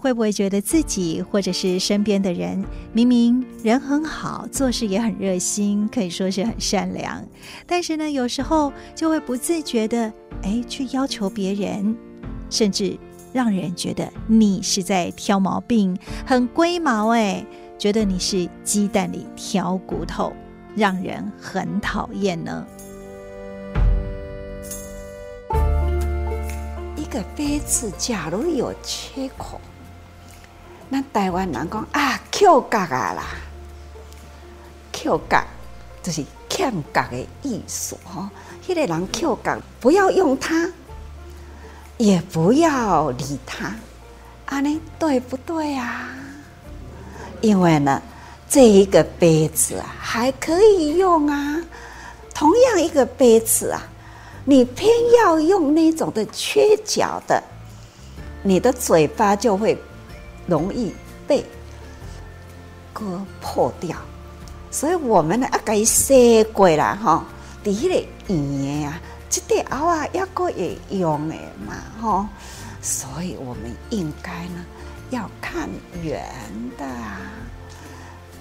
会不会觉得自己或者是身边的人，明明人很好，做事也很热心，可以说是很善良，但是呢，有时候就会不自觉的，哎，去要求别人，甚至让人觉得你是在挑毛病，很龟毛，哎，觉得你是鸡蛋里挑骨头，让人很讨厌呢。一个杯子假如有缺口。那台湾人讲啊，缺角啊啦，缺角就是欠角的意思哈。那个人缺角，不要用它，也不要理它，啊，你对不对啊？因为呢，这一个杯子啊还可以用啊。同样一个杯子啊，你偏要用那种的缺角的，你的嘴巴就会。容易被割破掉，所以我们呢要给洗过了哈。第一个圆呀，这条螯啊要够也用的嘛哈。所以我们应该呢要看圆的，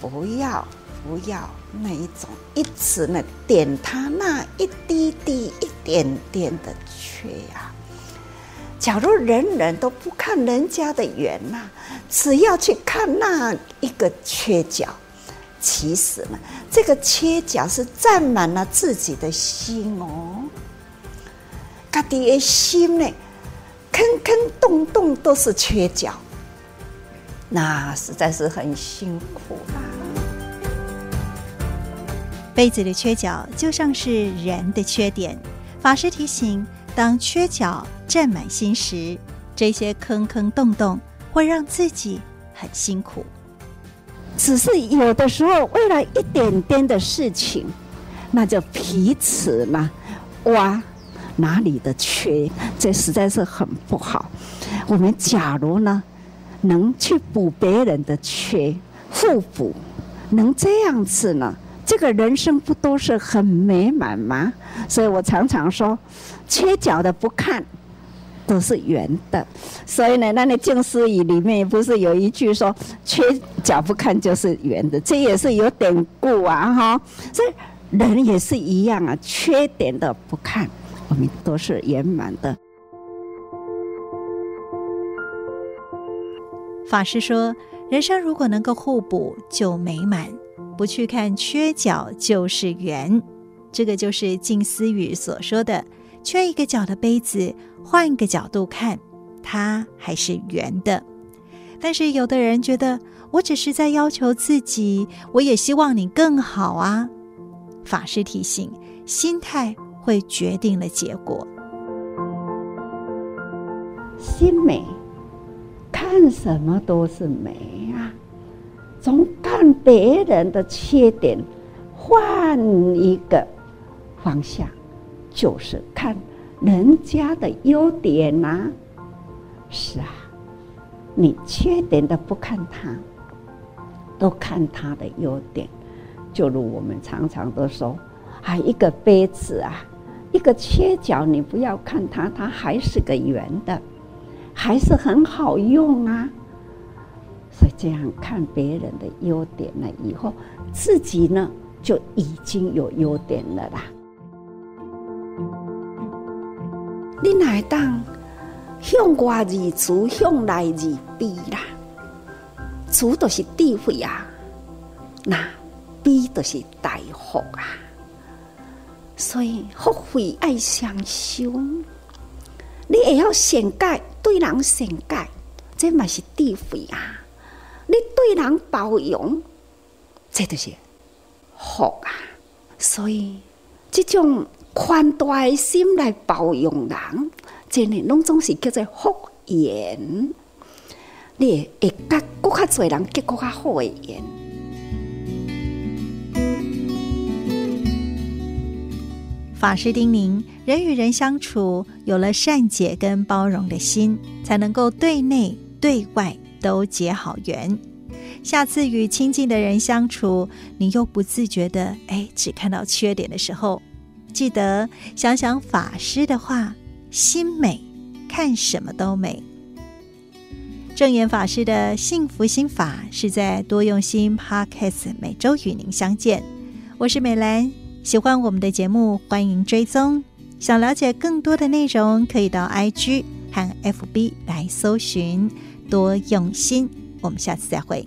不要不要那一种一直呢点它那一滴滴一点点的缺呀。假如人人都不看人家的圆呐，只要去看那一个缺角，其实呢，这个缺角是占满了自己的心哦。家己的心呢，坑坑洞洞都是缺角，那实在是很辛苦啦。杯子的缺角就像是人的缺点，法师提醒。当缺角占满心时，这些坑坑洞洞会让自己很辛苦。只是有的时候，为了一点点的事情，那就彼此嘛挖哪里的缺，这实在是很不好。我们假如呢，能去补别人的缺，互补，能这样子呢？这个人生不都是很美满吗？所以我常常说，缺角的不看，都是圆的。所以呢，那那静思语里面不是有一句说，缺角不看就是圆的，这也是有典故啊，哈。所以人也是一样啊，缺点的不看，我们都是圆满的。法师说，人生如果能够互补，就美满。不去看缺角就是圆，这个就是静思语所说的：缺一个角的杯子，换个角度看，它还是圆的。但是有的人觉得，我只是在要求自己，我也希望你更好啊。法师提醒，心态会决定了结果。心美，看什么都是美啊。从看别人的缺点，换一个方向，就是看人家的优点呐、啊。是啊，你缺点的不看他，都看他的优点。就如我们常常都说，啊，一个杯子啊，一个缺角，你不要看它，它还是个圆的，还是很好用啊。这样看别人的优点了以后，自己呢就已经有优点了啦。你哪当向外而处，向内而卑啦？处都是智慧啊，那卑都是大福啊。所以福慧爱相修，你也要善解，对人善解，这嘛是智慧啊。你对人包容，这都是福啊！所以这种宽大的心来包容人，真的拢总是叫做福缘。你会甲更较多人结更较好的缘。法师叮咛：人与人相处，有了善解跟包容的心，才能够对内对外。都结好缘，下次与亲近的人相处，你又不自觉的哎，只看到缺点的时候，记得想想法师的话：心美，看什么都美。证严法师的幸福心法是在多用心 Podcast，每周与您相见。我是美兰，喜欢我们的节目，欢迎追踪。想了解更多的内容，可以到 IG 和 FB 来搜寻多用心。我们下次再会。